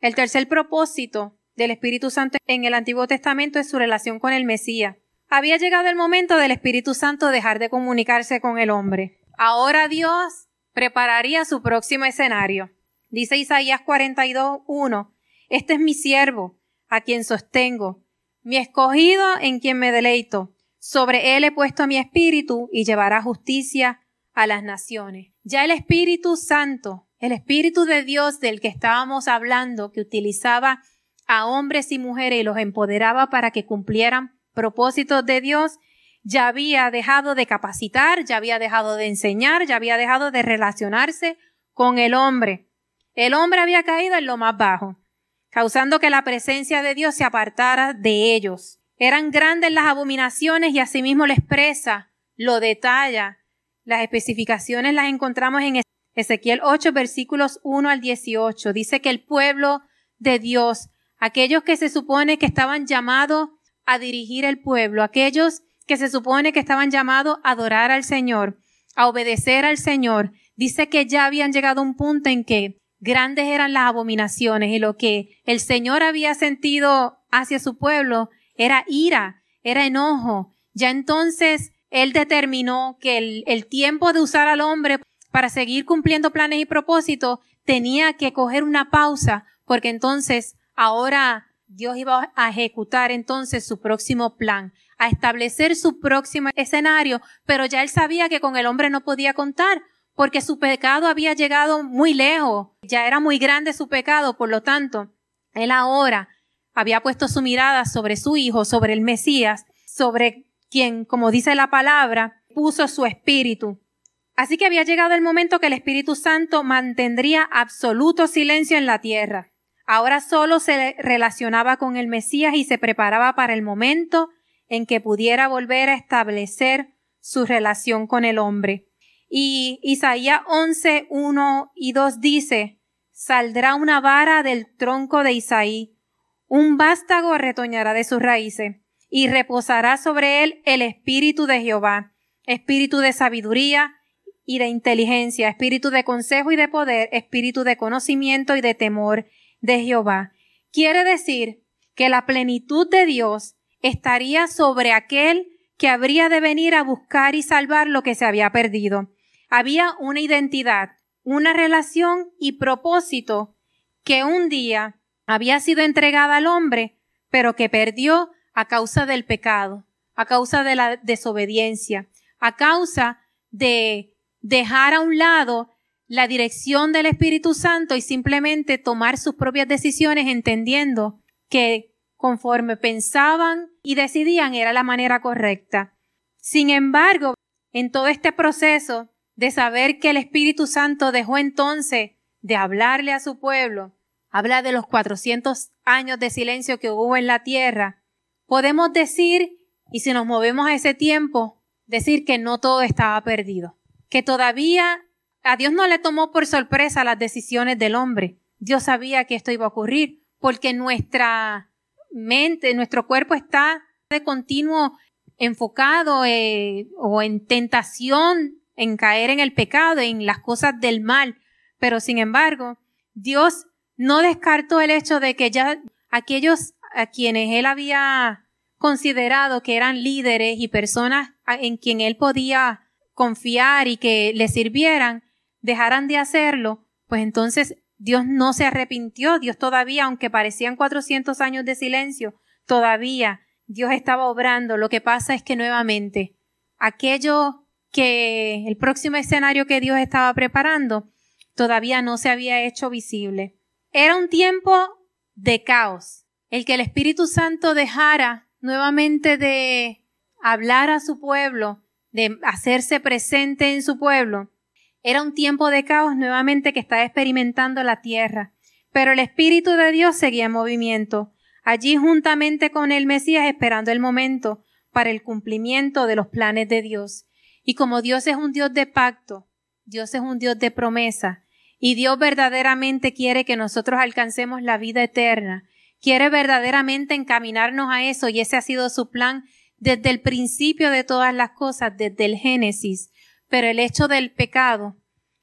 El tercer propósito del Espíritu Santo en el Antiguo Testamento es su relación con el Mesías. Había llegado el momento del Espíritu Santo dejar de comunicarse con el hombre. Ahora Dios prepararía su próximo escenario. Dice Isaías 42, 1. Este es mi siervo, a quien sostengo, mi escogido en quien me deleito. Sobre él he puesto mi espíritu y llevará justicia a las naciones. Ya el Espíritu Santo, el Espíritu de Dios del que estábamos hablando, que utilizaba a hombres y mujeres y los empoderaba para que cumplieran propósitos de Dios, ya había dejado de capacitar, ya había dejado de enseñar, ya había dejado de relacionarse con el hombre. El hombre había caído en lo más bajo, causando que la presencia de Dios se apartara de ellos. Eran grandes las abominaciones y asimismo lo expresa, lo detalla. Las especificaciones las encontramos en Ezequiel 8 versículos 1 al 18. Dice que el pueblo de Dios, aquellos que se supone que estaban llamados a dirigir el pueblo, aquellos que se supone que estaban llamados a adorar al Señor, a obedecer al Señor, dice que ya habían llegado a un punto en que grandes eran las abominaciones y lo que el Señor había sentido hacia su pueblo era ira, era enojo. Ya entonces Él determinó que el, el tiempo de usar al hombre para seguir cumpliendo planes y propósitos tenía que coger una pausa porque entonces ahora Dios iba a ejecutar entonces su próximo plan a establecer su próximo escenario, pero ya él sabía que con el hombre no podía contar, porque su pecado había llegado muy lejos, ya era muy grande su pecado, por lo tanto, él ahora había puesto su mirada sobre su hijo, sobre el Mesías, sobre quien, como dice la palabra, puso su espíritu. Así que había llegado el momento que el Espíritu Santo mantendría absoluto silencio en la tierra. Ahora solo se relacionaba con el Mesías y se preparaba para el momento en que pudiera volver a establecer su relación con el hombre. Y Isaías 11, 1 y 2 dice, saldrá una vara del tronco de Isaí, un vástago retoñará de sus raíces, y reposará sobre él el espíritu de Jehová, espíritu de sabiduría y de inteligencia, espíritu de consejo y de poder, espíritu de conocimiento y de temor de Jehová. Quiere decir que la plenitud de Dios estaría sobre aquel que habría de venir a buscar y salvar lo que se había perdido. Había una identidad, una relación y propósito que un día había sido entregada al hombre, pero que perdió a causa del pecado, a causa de la desobediencia, a causa de dejar a un lado la dirección del Espíritu Santo y simplemente tomar sus propias decisiones entendiendo que conforme pensaban y decidían era la manera correcta. Sin embargo, en todo este proceso de saber que el Espíritu Santo dejó entonces de hablarle a su pueblo, habla de los 400 años de silencio que hubo en la tierra, podemos decir, y si nos movemos a ese tiempo, decir que no todo estaba perdido, que todavía a Dios no le tomó por sorpresa las decisiones del hombre. Dios sabía que esto iba a ocurrir porque nuestra mente, nuestro cuerpo está de continuo enfocado eh, o en tentación, en caer en el pecado, en las cosas del mal. Pero sin embargo, Dios no descartó el hecho de que ya aquellos a quienes él había considerado que eran líderes y personas en quien él podía confiar y que le sirvieran, dejaran de hacerlo, pues entonces Dios no se arrepintió, Dios todavía, aunque parecían 400 años de silencio, todavía Dios estaba obrando. Lo que pasa es que nuevamente, aquello que el próximo escenario que Dios estaba preparando, todavía no se había hecho visible. Era un tiempo de caos, el que el Espíritu Santo dejara nuevamente de hablar a su pueblo, de hacerse presente en su pueblo, era un tiempo de caos nuevamente que estaba experimentando la tierra, pero el Espíritu de Dios seguía en movimiento, allí juntamente con el Mesías esperando el momento para el cumplimiento de los planes de Dios. Y como Dios es un Dios de pacto, Dios es un Dios de promesa, y Dios verdaderamente quiere que nosotros alcancemos la vida eterna, quiere verdaderamente encaminarnos a eso, y ese ha sido su plan desde el principio de todas las cosas, desde el Génesis pero el hecho del pecado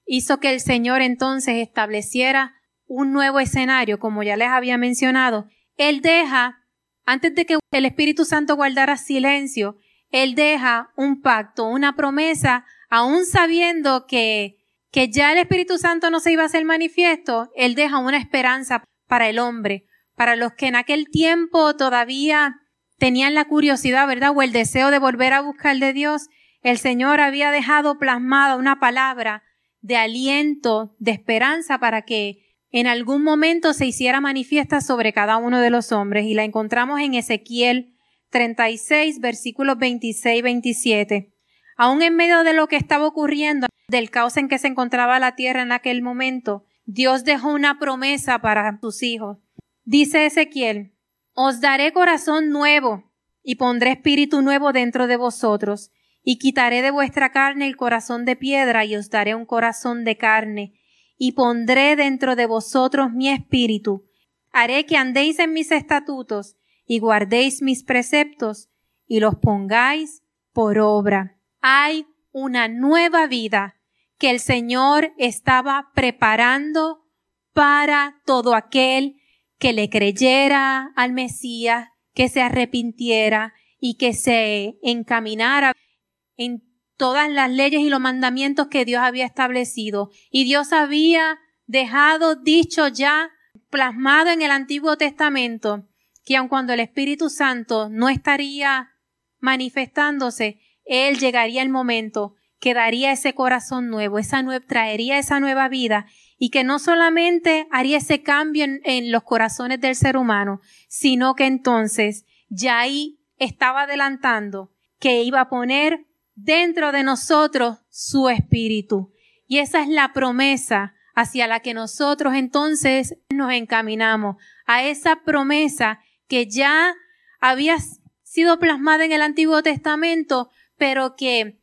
hizo que el Señor entonces estableciera un nuevo escenario, como ya les había mencionado. Él deja, antes de que el Espíritu Santo guardara silencio, Él deja un pacto, una promesa, aún sabiendo que, que ya el Espíritu Santo no se iba a hacer manifiesto, Él deja una esperanza para el hombre, para los que en aquel tiempo todavía tenían la curiosidad, ¿verdad? O el deseo de volver a buscar de Dios el Señor había dejado plasmada una palabra de aliento, de esperanza para que en algún momento se hiciera manifiesta sobre cada uno de los hombres y la encontramos en Ezequiel 36 versículos 26 y 27. Aún en medio de lo que estaba ocurriendo, del caos en que se encontraba la tierra en aquel momento, Dios dejó una promesa para sus hijos. Dice Ezequiel, os daré corazón nuevo y pondré espíritu nuevo dentro de vosotros y quitaré de vuestra carne el corazón de piedra y os daré un corazón de carne, y pondré dentro de vosotros mi espíritu. Haré que andéis en mis estatutos y guardéis mis preceptos y los pongáis por obra. Hay una nueva vida que el Señor estaba preparando para todo aquel que le creyera al Mesías, que se arrepintiera y que se encaminara en todas las leyes y los mandamientos que Dios había establecido. Y Dios había dejado dicho ya, plasmado en el Antiguo Testamento, que aun cuando el Espíritu Santo no estaría manifestándose, Él llegaría el momento que daría ese corazón nuevo, esa traería esa nueva vida y que no solamente haría ese cambio en, los corazones del ser humano, sino que entonces ya ahí estaba adelantando que iba a poner dentro de nosotros su espíritu. Y esa es la promesa hacia la que nosotros entonces nos encaminamos, a esa promesa que ya había sido plasmada en el Antiguo Testamento, pero que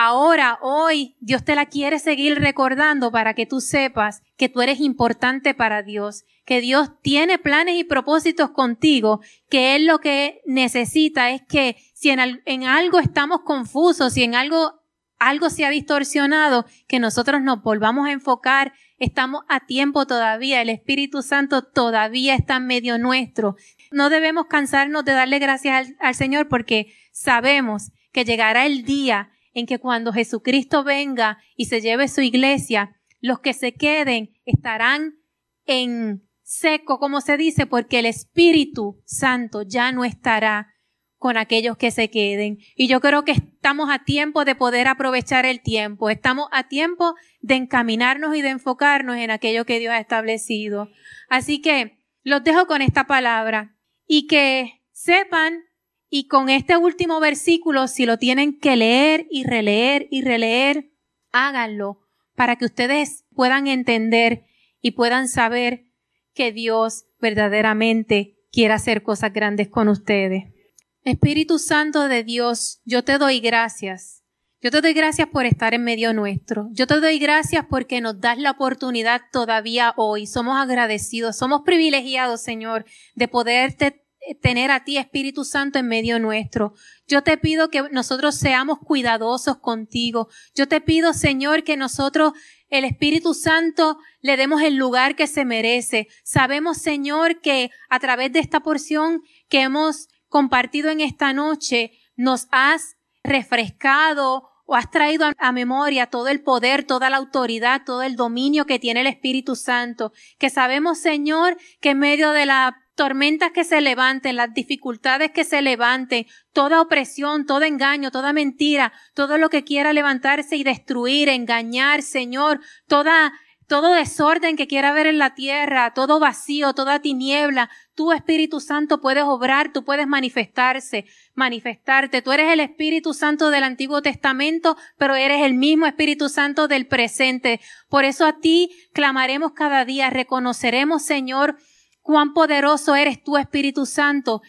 ahora, hoy, Dios te la quiere seguir recordando para que tú sepas que tú eres importante para Dios, que Dios tiene planes y propósitos contigo, que Él lo que necesita es que si en, algo estamos confusos, si en algo algo se ha distorsionado, que nosotros nos volvamos a enfocar, estamos a tiempo todavía, el Espíritu Santo todavía está en medio nuestro. No debemos cansarnos de darle gracias al, al Señor porque sabemos que llegará el día en que cuando Jesucristo venga y se lleve su iglesia, los que se queden estarán en seco, como se dice, porque el Espíritu Santo ya no estará con aquellos que se queden. Y yo creo que estamos a tiempo de poder aprovechar el tiempo. Estamos a tiempo de encaminarnos y de enfocarnos en aquello que Dios ha establecido. Así que los dejo con esta palabra y que sepan y con este último versículo, si lo tienen que leer y releer y releer, háganlo para que ustedes puedan entender y puedan saber que Dios verdaderamente quiere hacer cosas grandes con ustedes. Espíritu Santo de Dios, yo te doy gracias. Yo te doy gracias por estar en medio nuestro. Yo te doy gracias porque nos das la oportunidad todavía hoy. Somos agradecidos, somos privilegiados, Señor, de poderte tener a ti, Espíritu Santo, en medio nuestro. Yo te pido que nosotros seamos cuidadosos contigo. Yo te pido, Señor, que nosotros, el Espíritu Santo, le demos el lugar que se merece. Sabemos, Señor, que a través de esta porción que hemos compartido en esta noche nos has refrescado o has traído a, memoria todo el poder, toda la autoridad, todo el dominio que tiene el Espíritu Santo, que sabemos, Señor, que en medio de las tormentas que se levanten, las dificultades que se levanten, toda opresión, todo engaño, toda mentira, todo lo que quiera levantarse y destruir, engañar, Señor, toda todo desorden que quiera haber en la tierra, todo vacío, toda tiniebla, tú Espíritu Santo puedes obrar, tú puedes manifestarse, manifestarte. Tú eres el Espíritu Santo del Antiguo Testamento, pero eres el mismo Espíritu Santo del presente. Por eso a ti clamaremos cada día, reconoceremos, Señor, cuán poderoso eres tú, Espíritu Santo.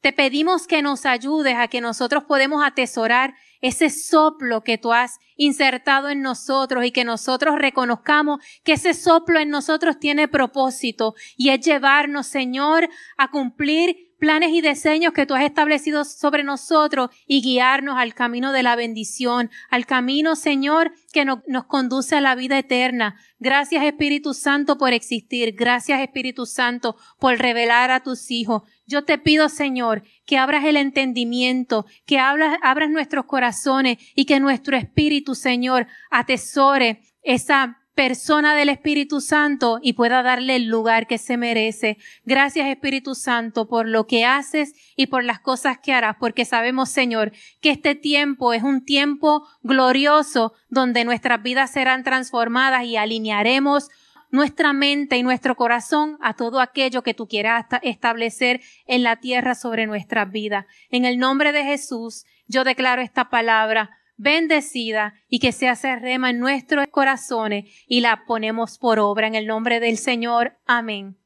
Te pedimos que nos ayudes a que nosotros podemos atesorar ese soplo que tú has insertado en nosotros y que nosotros reconozcamos que ese soplo en nosotros tiene propósito y es llevarnos, Señor, a cumplir planes y diseños que tú has establecido sobre nosotros y guiarnos al camino de la bendición, al camino, Señor, que nos conduce a la vida eterna. Gracias, Espíritu Santo, por existir. Gracias, Espíritu Santo, por revelar a tus hijos. Yo te pido, Señor, que abras el entendimiento, que abras, abras nuestros corazones y que nuestro espíritu, Señor, atesore esa persona del Espíritu Santo y pueda darle el lugar que se merece. Gracias Espíritu Santo por lo que haces y por las cosas que harás, porque sabemos, Señor, que este tiempo es un tiempo glorioso donde nuestras vidas serán transformadas y alinearemos nuestra mente y nuestro corazón a todo aquello que tú quieras establecer en la tierra sobre nuestras vidas. En el nombre de Jesús, yo declaro esta palabra bendecida y que se hace rema en nuestros corazones y la ponemos por obra en el nombre del Señor. Amén.